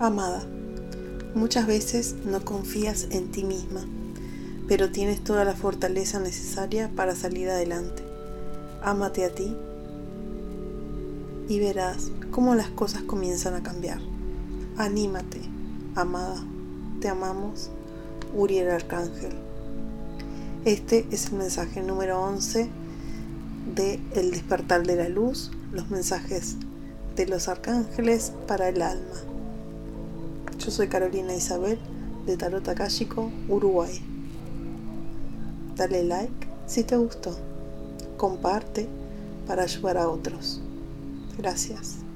Amada, muchas veces no confías en ti misma, pero tienes toda la fortaleza necesaria para salir adelante. Ámate a ti y verás cómo las cosas comienzan a cambiar. Anímate, amada. Te amamos, Uriel Arcángel. Este es el mensaje número 11 de El despertar de la luz, los mensajes de los arcángeles para el alma. Yo soy Carolina Isabel de Tarot Akashico, Uruguay. Dale like si te gustó. Comparte para ayudar a otros. Gracias.